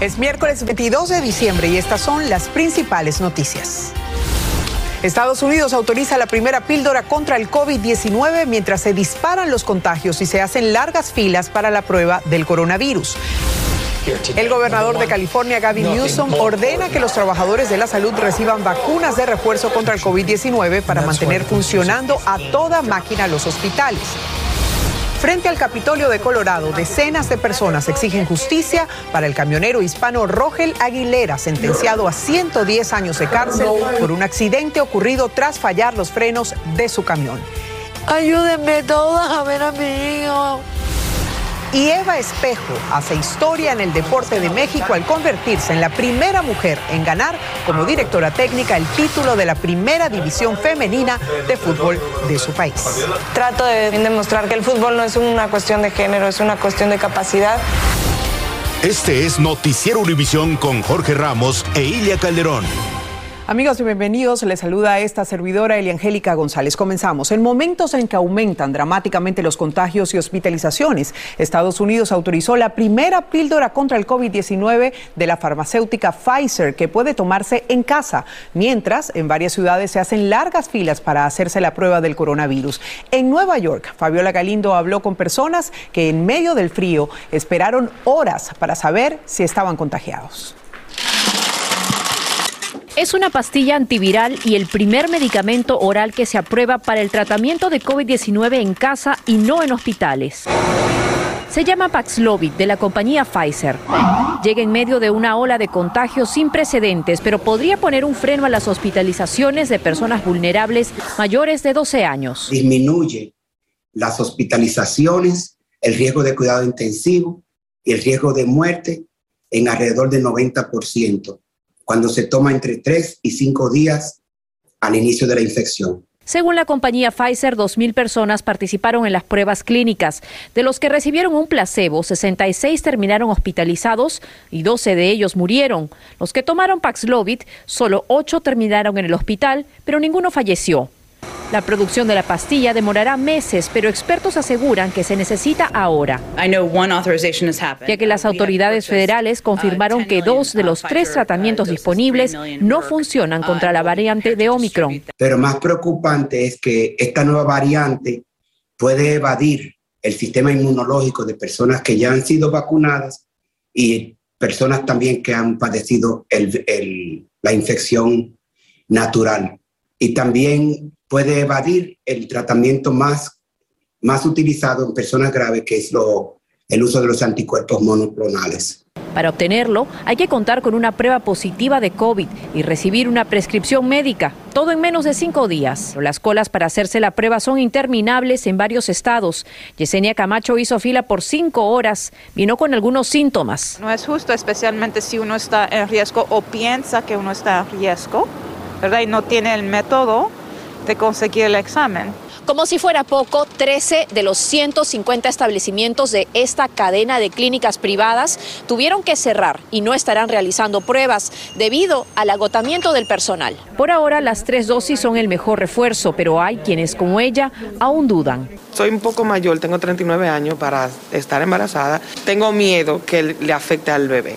Es miércoles 22 de diciembre y estas son las principales noticias. Estados Unidos autoriza la primera píldora contra el COVID-19 mientras se disparan los contagios y se hacen largas filas para la prueba del coronavirus. El gobernador de California, Gavin Newsom, ordena que los trabajadores de la salud reciban vacunas de refuerzo contra el COVID-19 para mantener funcionando a toda máquina los hospitales. Frente al Capitolio de Colorado, decenas de personas exigen justicia para el camionero hispano Rogel Aguilera, sentenciado a 110 años de cárcel por un accidente ocurrido tras fallar los frenos de su camión. Ayúdenme todas a ver a mi hijo. Y Eva Espejo hace historia en el deporte de México al convertirse en la primera mujer en ganar como directora técnica el título de la primera división femenina de fútbol de su país. Trato de demostrar que el fútbol no es una cuestión de género, es una cuestión de capacidad. Este es Noticiero Univisión con Jorge Ramos e Ilia Calderón. Amigos y bienvenidos, les saluda esta servidora Eliangélica González. Comenzamos. En momentos en que aumentan dramáticamente los contagios y hospitalizaciones, Estados Unidos autorizó la primera píldora contra el COVID-19 de la farmacéutica Pfizer que puede tomarse en casa, mientras en varias ciudades se hacen largas filas para hacerse la prueba del coronavirus. En Nueva York, Fabiola Galindo habló con personas que en medio del frío esperaron horas para saber si estaban contagiados. Es una pastilla antiviral y el primer medicamento oral que se aprueba para el tratamiento de COVID-19 en casa y no en hospitales. Se llama Paxlovid de la compañía Pfizer. Llega en medio de una ola de contagios sin precedentes, pero podría poner un freno a las hospitalizaciones de personas vulnerables mayores de 12 años. Disminuye las hospitalizaciones, el riesgo de cuidado intensivo y el riesgo de muerte en alrededor del 90% cuando se toma entre 3 y 5 días al inicio de la infección. Según la compañía Pfizer, 2.000 personas participaron en las pruebas clínicas. De los que recibieron un placebo, 66 terminaron hospitalizados y 12 de ellos murieron. Los que tomaron Paxlovid, solo 8 terminaron en el hospital, pero ninguno falleció. La producción de la pastilla demorará meses, pero expertos aseguran que se necesita ahora. Ya que las autoridades federales confirmaron que dos de los tres tratamientos disponibles no funcionan contra la variante de Omicron. Pero más preocupante es que esta nueva variante puede evadir el sistema inmunológico de personas que ya han sido vacunadas y personas también que han padecido la infección natural. Y también puede evadir el tratamiento más, más utilizado en personas graves, que es lo, el uso de los anticuerpos monoclonales. Para obtenerlo, hay que contar con una prueba positiva de COVID y recibir una prescripción médica, todo en menos de cinco días. Las colas para hacerse la prueba son interminables en varios estados. Yesenia Camacho hizo fila por cinco horas, vino con algunos síntomas. No es justo, especialmente si uno está en riesgo o piensa que uno está en riesgo, ¿verdad? Y no tiene el método de conseguir el examen. Como si fuera poco, 13 de los 150 establecimientos de esta cadena de clínicas privadas tuvieron que cerrar y no estarán realizando pruebas debido al agotamiento del personal. Por ahora, las tres dosis son el mejor refuerzo, pero hay quienes como ella aún dudan. Soy un poco mayor, tengo 39 años para estar embarazada. Tengo miedo que le afecte al bebé.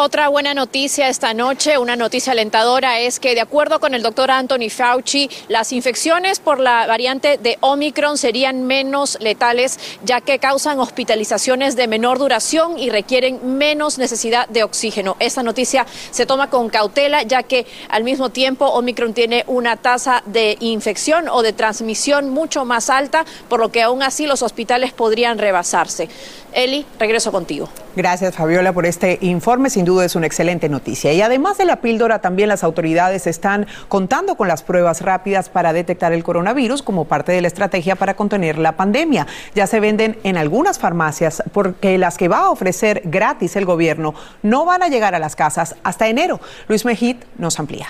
Otra buena noticia esta noche, una noticia alentadora, es que de acuerdo con el doctor Anthony Fauci, las infecciones por la variante de Omicron serían menos letales, ya que causan hospitalizaciones de menor duración y requieren menos necesidad de oxígeno. Esta noticia se toma con cautela, ya que al mismo tiempo Omicron tiene una tasa de infección o de transmisión mucho más alta, por lo que aún así los hospitales podrían rebasarse. Eli, regreso contigo. Gracias, Fabiola, por este informe. Sin duda es una excelente noticia. Y además de la píldora, también las autoridades están contando con las pruebas rápidas para detectar el coronavirus como parte de la estrategia para contener la pandemia. Ya se venden en algunas farmacias porque las que va a ofrecer gratis el gobierno no van a llegar a las casas hasta enero. Luis Mejid nos amplía.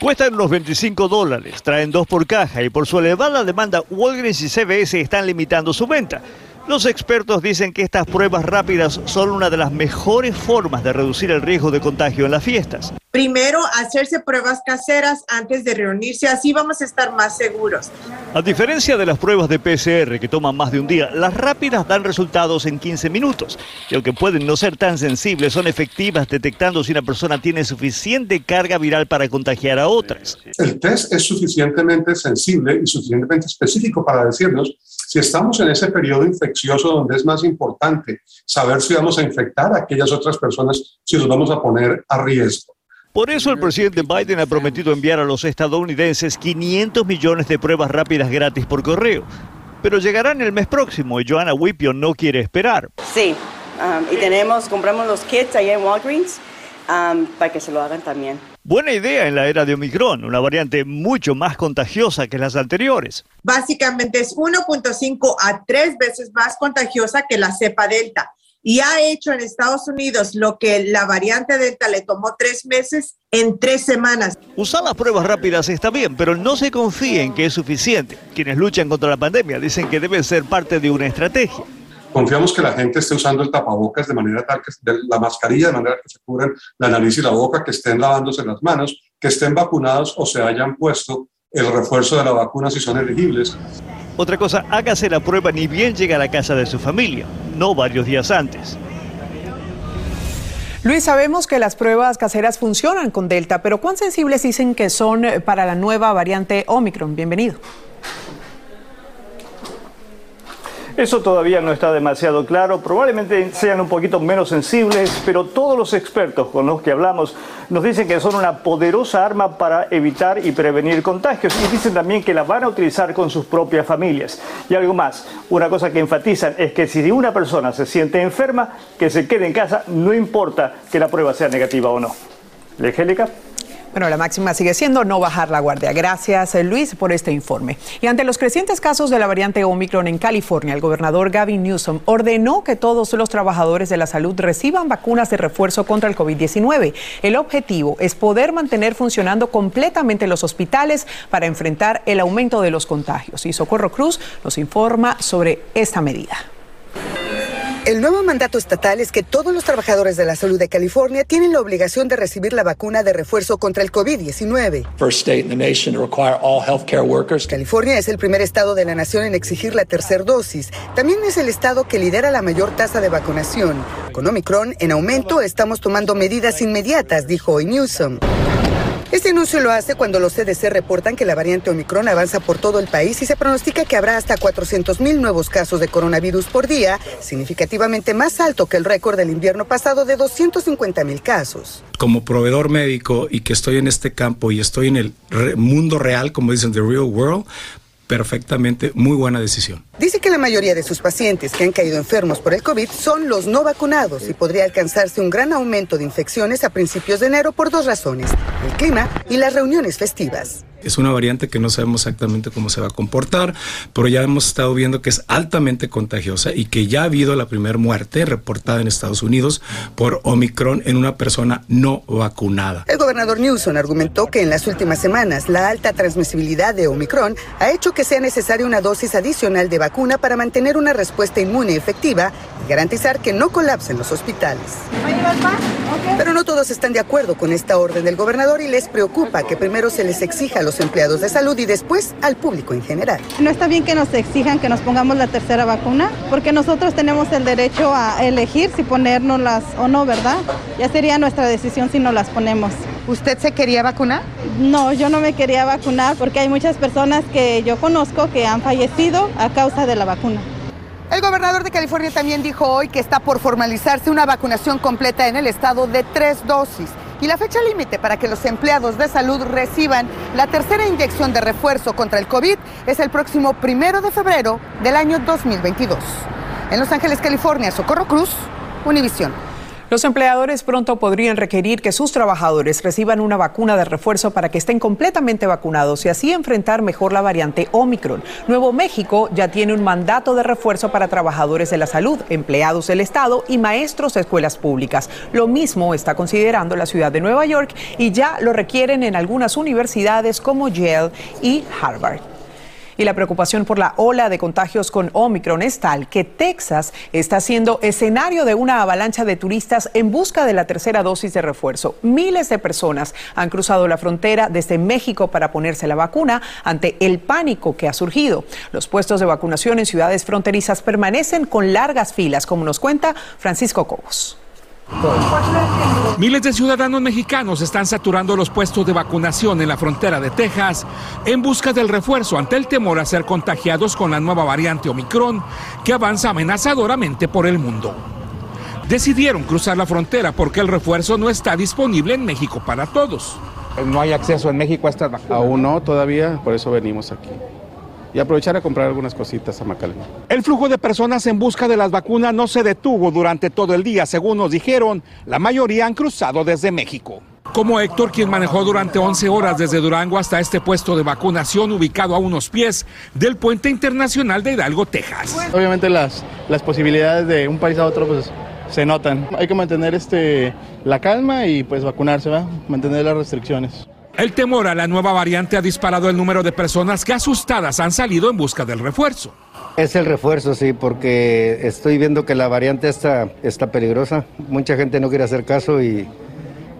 Cuestan unos 25 dólares, traen dos por caja y por su elevada demanda Walgreens y CVS están limitando su venta. Los expertos dicen que estas pruebas rápidas son una de las mejores formas de reducir el riesgo de contagio en las fiestas. Primero, hacerse pruebas caseras antes de reunirse, así vamos a estar más seguros. A diferencia de las pruebas de PCR que toman más de un día, las rápidas dan resultados en 15 minutos. Y aunque pueden no ser tan sensibles, son efectivas detectando si una persona tiene suficiente carga viral para contagiar a otras. El test es suficientemente sensible y suficientemente específico para decirnos si estamos en ese periodo infeccioso donde es más importante saber si vamos a infectar a aquellas otras personas, si los vamos a poner a riesgo. Por eso el presidente Biden ha prometido enviar a los estadounidenses 500 millones de pruebas rápidas gratis por correo. Pero llegarán el mes próximo y Joanna Whipio no quiere esperar. Sí, um, y tenemos, compramos los kits allá en Walgreens um, para que se lo hagan también. Buena idea en la era de Omicron, una variante mucho más contagiosa que las anteriores. Básicamente es 1.5 a 3 veces más contagiosa que la cepa delta y ha hecho en Estados Unidos lo que la variante Delta le tomó tres meses en tres semanas. Usar las pruebas rápidas está bien, pero no se confíen que es suficiente. Quienes luchan contra la pandemia dicen que debe ser parte de una estrategia. Confiamos que la gente esté usando el tapabocas de manera tal que la mascarilla de manera que se cubran la nariz y la boca, que estén lavándose las manos, que estén vacunados o se hayan puesto el refuerzo de la vacuna si son elegibles. Otra cosa, hágase la prueba ni bien llega a la casa de su familia, no varios días antes. Luis, sabemos que las pruebas caseras funcionan con Delta, pero ¿cuán sensibles dicen que son para la nueva variante Omicron? Bienvenido. Eso todavía no está demasiado claro, probablemente sean un poquito menos sensibles, pero todos los expertos con los que hablamos nos dicen que son una poderosa arma para evitar y prevenir contagios y dicen también que la van a utilizar con sus propias familias. Y algo más, una cosa que enfatizan es que si una persona se siente enferma, que se quede en casa, no importa que la prueba sea negativa o no. Angélica. Bueno, la máxima sigue siendo no bajar la guardia. Gracias, eh, Luis, por este informe. Y ante los crecientes casos de la variante Omicron en California, el gobernador Gavin Newsom ordenó que todos los trabajadores de la salud reciban vacunas de refuerzo contra el COVID-19. El objetivo es poder mantener funcionando completamente los hospitales para enfrentar el aumento de los contagios. Y Socorro Cruz nos informa sobre esta medida. El nuevo mandato estatal es que todos los trabajadores de la salud de California tienen la obligación de recibir la vacuna de refuerzo contra el COVID-19. California es el primer estado de la nación en exigir la tercera dosis. También es el estado que lidera la mayor tasa de vacunación. Con Omicron en aumento, estamos tomando medidas inmediatas, dijo hoy Newsom. Este anuncio lo hace cuando los CDC reportan que la variante Omicron avanza por todo el país y se pronostica que habrá hasta 400.000 nuevos casos de coronavirus por día, significativamente más alto que el récord del invierno pasado de 250.000 casos. Como proveedor médico y que estoy en este campo y estoy en el mundo real, como dicen, the real world, perfectamente, muy buena decisión. Dice que la mayoría de sus pacientes que han caído enfermos por el COVID son los no vacunados y podría alcanzarse un gran aumento de infecciones a principios de enero por dos razones, el clima y las reuniones festivas. Es una variante que no sabemos exactamente cómo se va a comportar, pero ya hemos estado viendo que es altamente contagiosa y que ya ha habido la primera muerte reportada en Estados Unidos por Omicron en una persona no vacunada. El gobernador Newsom argumentó que en las últimas semanas la alta transmisibilidad de Omicron ha hecho que sea necesaria una dosis adicional de vacuna para mantener una respuesta inmune efectiva y garantizar que no colapsen los hospitales. Pero no todos están de acuerdo con esta orden del gobernador y les preocupa que primero se les exija a los empleados de salud y después al público en general. No está bien que nos exijan que nos pongamos la tercera vacuna, porque nosotros tenemos el derecho a elegir si ponérnoslas o no, ¿verdad? Ya sería nuestra decisión si no las ponemos. ¿Usted se quería vacunar? No, yo no me quería vacunar porque hay muchas personas que yo conozco que han fallecido a causa de la vacuna. El gobernador de California también dijo hoy que está por formalizarse una vacunación completa en el estado de tres dosis. Y la fecha límite para que los empleados de salud reciban la tercera inyección de refuerzo contra el COVID es el próximo primero de febrero del año 2022. En Los Ángeles, California, Socorro Cruz, Univisión. Los empleadores pronto podrían requerir que sus trabajadores reciban una vacuna de refuerzo para que estén completamente vacunados y así enfrentar mejor la variante Omicron. Nuevo México ya tiene un mandato de refuerzo para trabajadores de la salud, empleados del Estado y maestros de escuelas públicas. Lo mismo está considerando la ciudad de Nueva York y ya lo requieren en algunas universidades como Yale y Harvard. Y la preocupación por la ola de contagios con Omicron es tal que Texas está siendo escenario de una avalancha de turistas en busca de la tercera dosis de refuerzo. Miles de personas han cruzado la frontera desde México para ponerse la vacuna ante el pánico que ha surgido. Los puestos de vacunación en ciudades fronterizas permanecen con largas filas, como nos cuenta Francisco Cobos. Miles de ciudadanos mexicanos están saturando los puestos de vacunación en la frontera de Texas en busca del refuerzo ante el temor a ser contagiados con la nueva variante Omicron que avanza amenazadoramente por el mundo. Decidieron cruzar la frontera porque el refuerzo no está disponible en México para todos. No hay acceso en México a estas vacunas. Aún no, todavía, por eso venimos aquí y aprovechar a comprar algunas cositas a Macalén. El flujo de personas en busca de las vacunas no se detuvo durante todo el día, según nos dijeron. La mayoría han cruzado desde México. Como Héctor, quien manejó durante 11 horas desde Durango hasta este puesto de vacunación ubicado a unos pies del puente internacional de Hidalgo, Texas. Obviamente las, las posibilidades de un país a otro pues, se notan. Hay que mantener este, la calma y pues vacunarse, ¿va? mantener las restricciones. El temor a la nueva variante ha disparado el número de personas que asustadas han salido en busca del refuerzo. Es el refuerzo, sí, porque estoy viendo que la variante está, está peligrosa. Mucha gente no quiere hacer caso y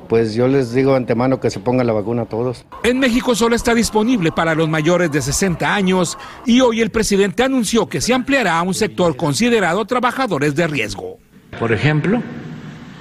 pues yo les digo antemano que se pongan la vacuna a todos. En México solo está disponible para los mayores de 60 años y hoy el presidente anunció que se ampliará a un sector considerado trabajadores de riesgo. Por ejemplo,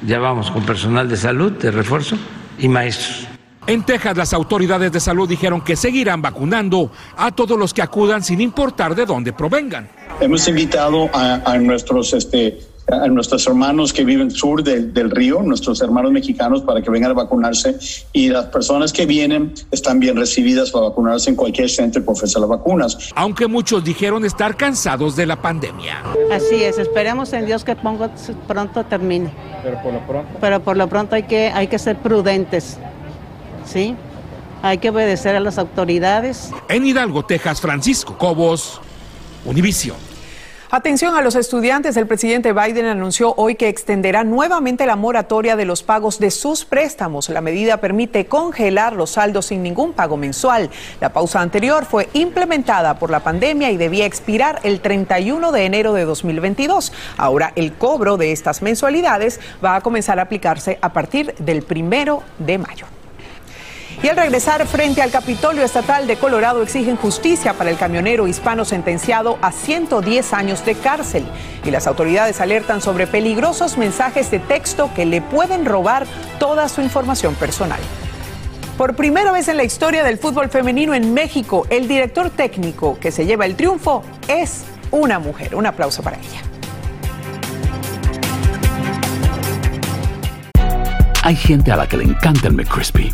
ya vamos con personal de salud de refuerzo y maestros. En Texas, las autoridades de salud dijeron que seguirán vacunando a todos los que acudan sin importar de dónde provengan. Hemos invitado a, nuestros este, a nuestros hermanos que viven sur del, del, río, nuestros hermanos mexicanos, para que vengan a vacunarse. Y las personas que vienen están bien recibidas para vacunarse en cualquier centro que ofrece las vacunas. Aunque muchos dijeron estar cansados de la pandemia. Así es, esperemos en Dios que pongo, pronto termine. Pero por lo pronto. Pero por lo pronto hay que, hay que ser prudentes. ¿Sí? Hay que obedecer a las autoridades. En Hidalgo, Texas, Francisco Cobos, Univision. Atención a los estudiantes, el presidente Biden anunció hoy que extenderá nuevamente la moratoria de los pagos de sus préstamos. La medida permite congelar los saldos sin ningún pago mensual. La pausa anterior fue implementada por la pandemia y debía expirar el 31 de enero de 2022. Ahora el cobro de estas mensualidades va a comenzar a aplicarse a partir del primero de mayo. Y al regresar frente al Capitolio Estatal de Colorado exigen justicia para el camionero hispano sentenciado a 110 años de cárcel. Y las autoridades alertan sobre peligrosos mensajes de texto que le pueden robar toda su información personal. Por primera vez en la historia del fútbol femenino en México, el director técnico que se lleva el triunfo es una mujer. Un aplauso para ella. Hay gente a la que le encanta el McCrispy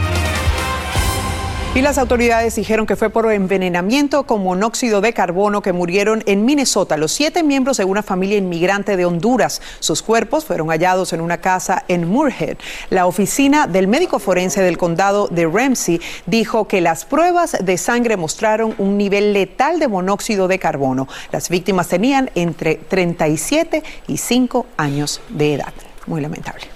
Y las autoridades dijeron que fue por envenenamiento con monóxido de carbono que murieron en Minnesota los siete miembros de una familia inmigrante de Honduras. Sus cuerpos fueron hallados en una casa en Moorhead. La oficina del médico forense del condado de Ramsey dijo que las pruebas de sangre mostraron un nivel letal de monóxido de carbono. Las víctimas tenían entre 37 y 5 años de edad. Muy lamentable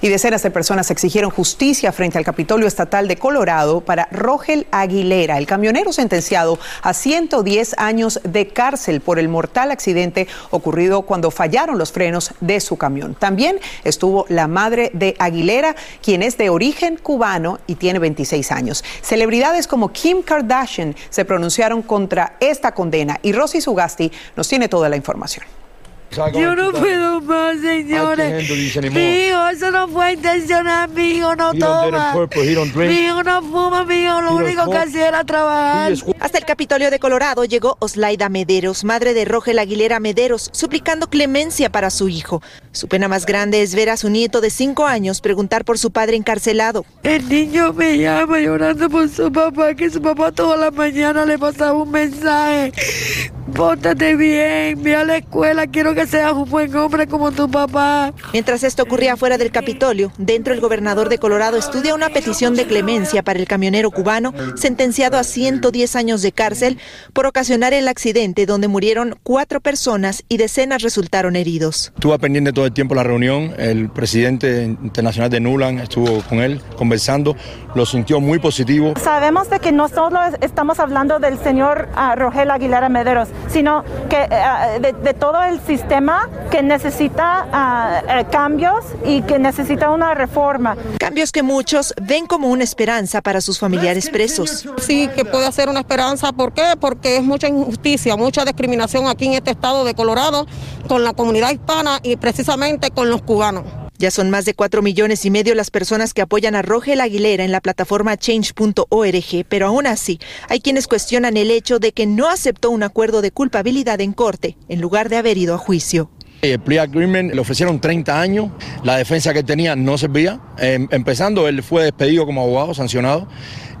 y decenas de personas exigieron justicia frente al Capitolio Estatal de Colorado para Rogel Aguilera, el camionero sentenciado a 110 años de cárcel por el mortal accidente ocurrido cuando fallaron los frenos de su camión. También estuvo la madre de Aguilera, quien es de origen cubano y tiene 26 años. Celebridades como Kim Kardashian se pronunciaron contra esta condena y Rosy Sugasti nos tiene toda la información. Yo no puedo más, señores. Mi hijo, eso no fue intencional. Mi hijo no toma. Mi hijo no fuma. Mi hijo lo único que hacía era trabajar. Hasta el Capitolio de Colorado llegó Oslaida Mederos, madre de Rogel Aguilera Mederos, suplicando clemencia para su hijo. Su pena más grande es ver a su nieto de cinco años preguntar por su padre encarcelado. El niño me llama llorando por su papá, que su papá toda la mañana le pasaba un mensaje. Póntate bien, ve a la escuela, quiero que seas un buen hombre como tu papá. Mientras esto ocurría fuera del Capitolio, dentro el gobernador de Colorado estudia una petición de clemencia para el camionero cubano sentenciado a 110 años de cárcel por ocasionar el accidente donde murieron cuatro personas y decenas resultaron heridos. Estuvo pendiente todo el tiempo la reunión, el presidente internacional de Nulan estuvo con él conversando, lo sintió muy positivo. Sabemos de que no solo estamos hablando del señor uh, Rogel Aguilera Mederos, sino que uh, de, de, todo el sistema que necesita uh, cambios y que necesita una reforma. Cambios que muchos ven como una esperanza para sus familiares presos. Sí, que puede ser una esperanza. ¿Por qué? Porque es mucha injusticia, mucha discriminación aquí en este estado de Colorado con la comunidad hispana y precisamente con los cubanos. Ya son más de cuatro millones y medio las personas que apoyan a Rogel Aguilera en la plataforma change.org, pero aún así hay quienes cuestionan el hecho de que no aceptó un acuerdo de culpabilidad en corte en lugar de haber ido a juicio. El plea agreement le ofrecieron 30 años, la defensa que tenía no servía. Eh, empezando, él fue despedido como abogado, sancionado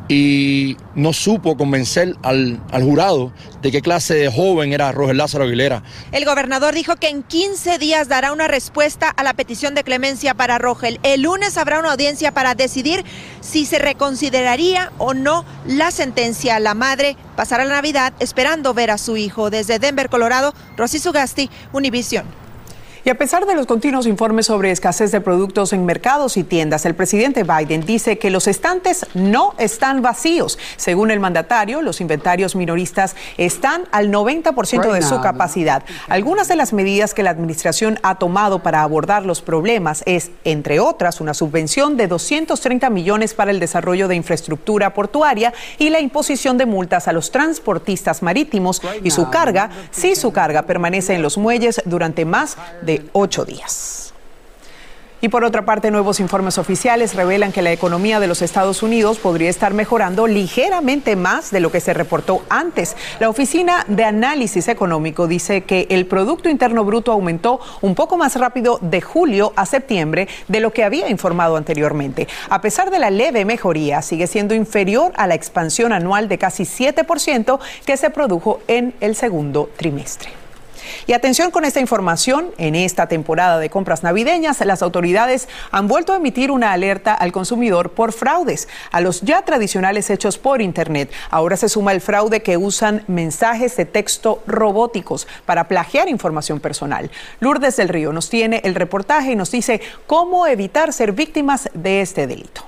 y no supo convencer al, al, jurado de qué clase de joven era Roger Lázaro Aguilera. El gobernador dijo que en 15 días dará una respuesta a la petición de clemencia para Rogel. El lunes habrá una audiencia para decidir si se reconsideraría o no la sentencia. La madre pasará la Navidad esperando ver a su hijo. Desde Denver, Colorado, Rosy Sugasti, Univision. Y a pesar de los continuos informes sobre escasez de productos en mercados y tiendas, el presidente Biden dice que los estantes no están vacíos. Según el mandatario, los inventarios minoristas están al 90% de su capacidad. Algunas de las medidas que la administración ha tomado para abordar los problemas es, entre otras, una subvención de 230 millones para el desarrollo de infraestructura portuaria y la imposición de multas a los transportistas marítimos y su carga, si su carga permanece en los muelles durante más de ocho días. Y por otra parte, nuevos informes oficiales revelan que la economía de los Estados Unidos podría estar mejorando ligeramente más de lo que se reportó antes. La Oficina de Análisis Económico dice que el Producto Interno Bruto aumentó un poco más rápido de julio a septiembre de lo que había informado anteriormente. A pesar de la leve mejoría, sigue siendo inferior a la expansión anual de casi 7% que se produjo en el segundo trimestre. Y atención con esta información, en esta temporada de compras navideñas, las autoridades han vuelto a emitir una alerta al consumidor por fraudes a los ya tradicionales hechos por Internet. Ahora se suma el fraude que usan mensajes de texto robóticos para plagiar información personal. Lourdes del Río nos tiene el reportaje y nos dice cómo evitar ser víctimas de este delito.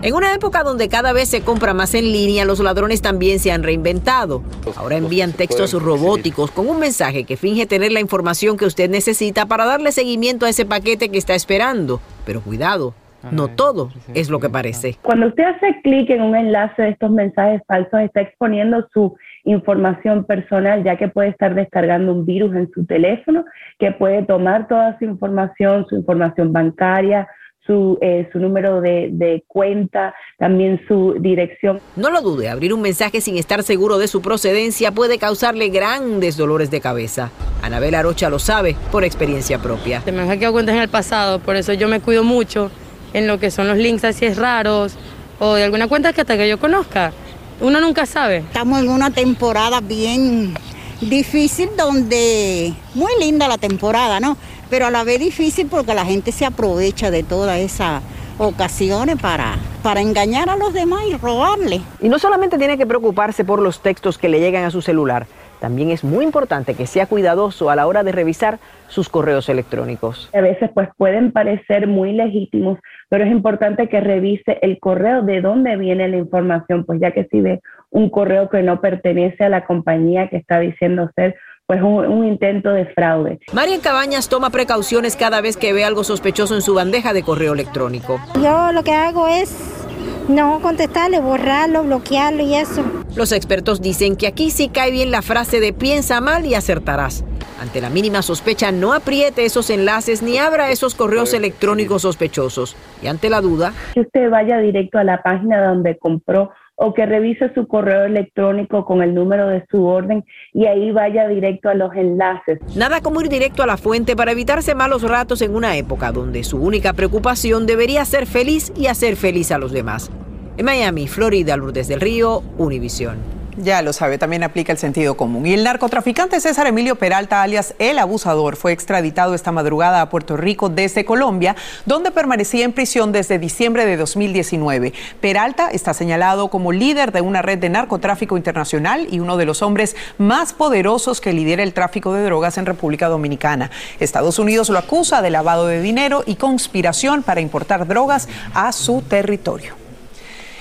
En una época donde cada vez se compra más en línea, los ladrones también se han reinventado. Ahora envían textos robóticos con un mensaje que finge tener la información que usted necesita para darle seguimiento a ese paquete que está esperando. Pero cuidado, no todo es lo que parece. Cuando usted hace clic en un enlace de estos mensajes falsos, está exponiendo su información personal, ya que puede estar descargando un virus en su teléfono que puede tomar toda su información, su información bancaria, su, eh, su número de, de, cuenta, también su dirección. No lo dude, abrir un mensaje sin estar seguro de su procedencia puede causarle grandes dolores de cabeza. Anabel Arocha lo sabe por experiencia propia. Se me han hackeado cuentas en el pasado, por eso yo me cuido mucho en lo que son los links así es raros o de alguna cuenta que hasta que yo conozca. Uno nunca sabe. Estamos en una temporada bien difícil donde muy linda la temporada, ¿no? Pero a la vez difícil porque la gente se aprovecha de todas esas ocasiones para, para engañar a los demás y robarle. Y no solamente tiene que preocuparse por los textos que le llegan a su celular, también es muy importante que sea cuidadoso a la hora de revisar sus correos electrónicos. A veces pues pueden parecer muy legítimos, pero es importante que revise el correo de dónde viene la información, pues ya que si ve un correo que no pertenece a la compañía que está diciendo ser pues un, un, intento de fraude. Marian Cabañas toma precauciones cada vez que ve algo sospechoso en su bandeja de correo electrónico. Yo lo que hago es no contestarle, borrarlo, bloquearlo y eso. Los expertos dicen que aquí sí cae bien la frase de piensa mal y acertarás. Ante la mínima sospecha, no apriete esos enlaces ni abra esos correos electrónicos sospechosos. Y ante la duda, que usted vaya directo a la página donde compró o que revise su correo electrónico con el número de su orden y ahí vaya directo a los enlaces. Nada como ir directo a la fuente para evitarse malos ratos en una época donde su única preocupación debería ser feliz y hacer feliz a los demás. En Miami, Florida, Lourdes del Río, Univisión. Ya lo sabe, también aplica el sentido común. Y el narcotraficante César Emilio Peralta, alias El Abusador, fue extraditado esta madrugada a Puerto Rico desde Colombia, donde permanecía en prisión desde diciembre de 2019. Peralta está señalado como líder de una red de narcotráfico internacional y uno de los hombres más poderosos que lidera el tráfico de drogas en República Dominicana. Estados Unidos lo acusa de lavado de dinero y conspiración para importar drogas a su territorio.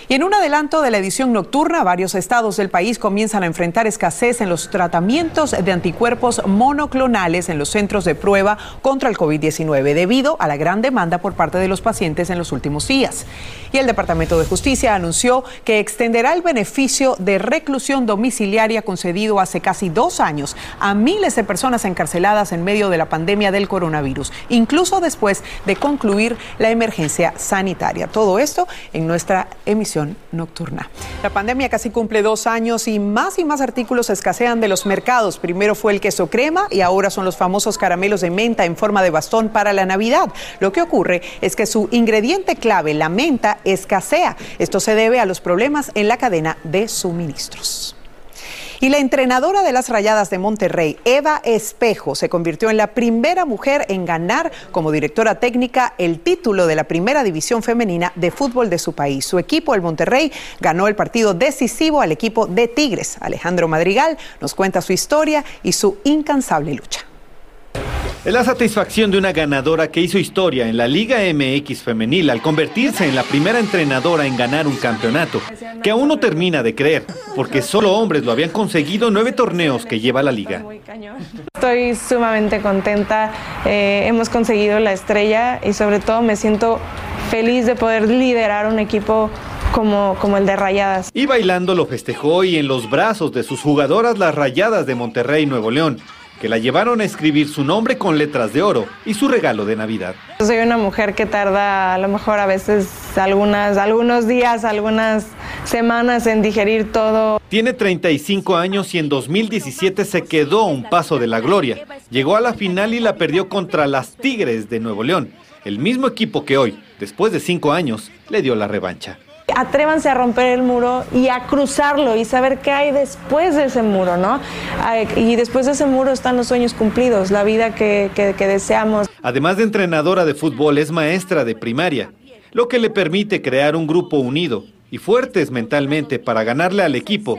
Y en un adelanto de la edición nocturna, varios estados del país comienzan a enfrentar escasez en los tratamientos de anticuerpos monoclonales en los centros de prueba contra el COVID-19 debido a la gran demanda por parte de los pacientes en los últimos días. Y el Departamento de Justicia anunció que extenderá el beneficio de reclusión domiciliaria concedido hace casi dos años a miles de personas encarceladas en medio de la pandemia del coronavirus, incluso después de concluir la emergencia sanitaria. Todo esto en nuestra emisión nocturna. La pandemia casi cumple dos años y más y más artículos escasean de los mercados. Primero fue el queso crema y ahora son los famosos caramelos de menta en forma de bastón para la Navidad. Lo que ocurre es que su ingrediente clave, la menta, escasea. Esto se debe a los problemas en la cadena de suministros. Y la entrenadora de las Rayadas de Monterrey, Eva Espejo, se convirtió en la primera mujer en ganar como directora técnica el título de la primera división femenina de fútbol de su país. Su equipo, el Monterrey, ganó el partido decisivo al equipo de Tigres. Alejandro Madrigal nos cuenta su historia y su incansable lucha. Es la satisfacción de una ganadora que hizo historia en la Liga MX femenil al convertirse en la primera entrenadora en ganar un campeonato, que aún no termina de creer, porque solo hombres lo habían conseguido nueve torneos que lleva la liga. Estoy sumamente contenta, eh, hemos conseguido la estrella y sobre todo me siento feliz de poder liderar un equipo como, como, el de Rayadas. Y bailando lo festejó y en los brazos de sus jugadoras las Rayadas de Monterrey, Nuevo León que la llevaron a escribir su nombre con letras de oro y su regalo de Navidad. Soy una mujer que tarda a lo mejor a veces algunas, algunos días, algunas semanas en digerir todo. Tiene 35 años y en 2017 se quedó a un paso de la gloria. Llegó a la final y la perdió contra las Tigres de Nuevo León, el mismo equipo que hoy, después de cinco años, le dio la revancha atrévanse a romper el muro y a cruzarlo y saber qué hay después de ese muro, ¿no? Y después de ese muro están los sueños cumplidos, la vida que, que, deseamos. Además de entrenadora de fútbol, es maestra de primaria, lo que le permite crear un grupo unido y fuertes mentalmente para ganarle al equipo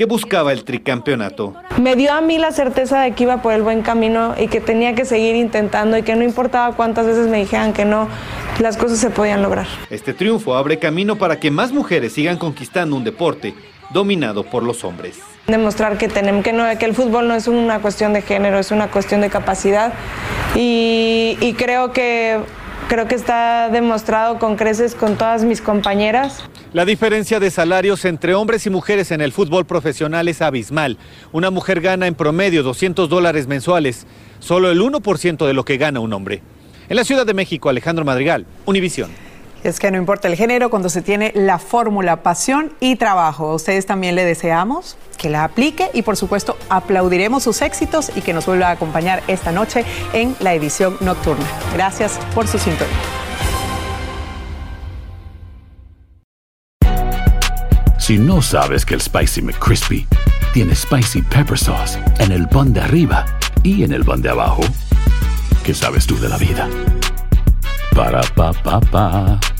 que buscaba el tricampeonato. Me dio a mí la certeza de que iba por el buen camino y que tenía que seguir intentando y que no importaba cuántas veces me dijeran que no, las cosas se podían lograr. Este triunfo abre camino para que más mujeres sigan conquistando un deporte dominado por los hombres. Demostrar que, tenemos, que, no, que el fútbol no es una cuestión de género, es una cuestión de capacidad y, y creo que creo que está demostrado con creces con todas mis compañeras. La diferencia de salarios entre hombres y mujeres en el fútbol profesional es abismal. Una mujer gana en promedio 200 dólares mensuales, solo el 1% de lo que gana un hombre. En la Ciudad de México, Alejandro Madrigal, Univisión. Es que no importa el género cuando se tiene la fórmula pasión y trabajo. A ustedes también le deseamos que la aplique y por supuesto aplaudiremos sus éxitos y que nos vuelva a acompañar esta noche en la edición nocturna. Gracias por su sintonía. Si no sabes que el Spicy McCrispy tiene Spicy Pepper Sauce en el pan de arriba y en el pan de abajo, ¿qué sabes tú de la vida? Para, pa, pa, pa.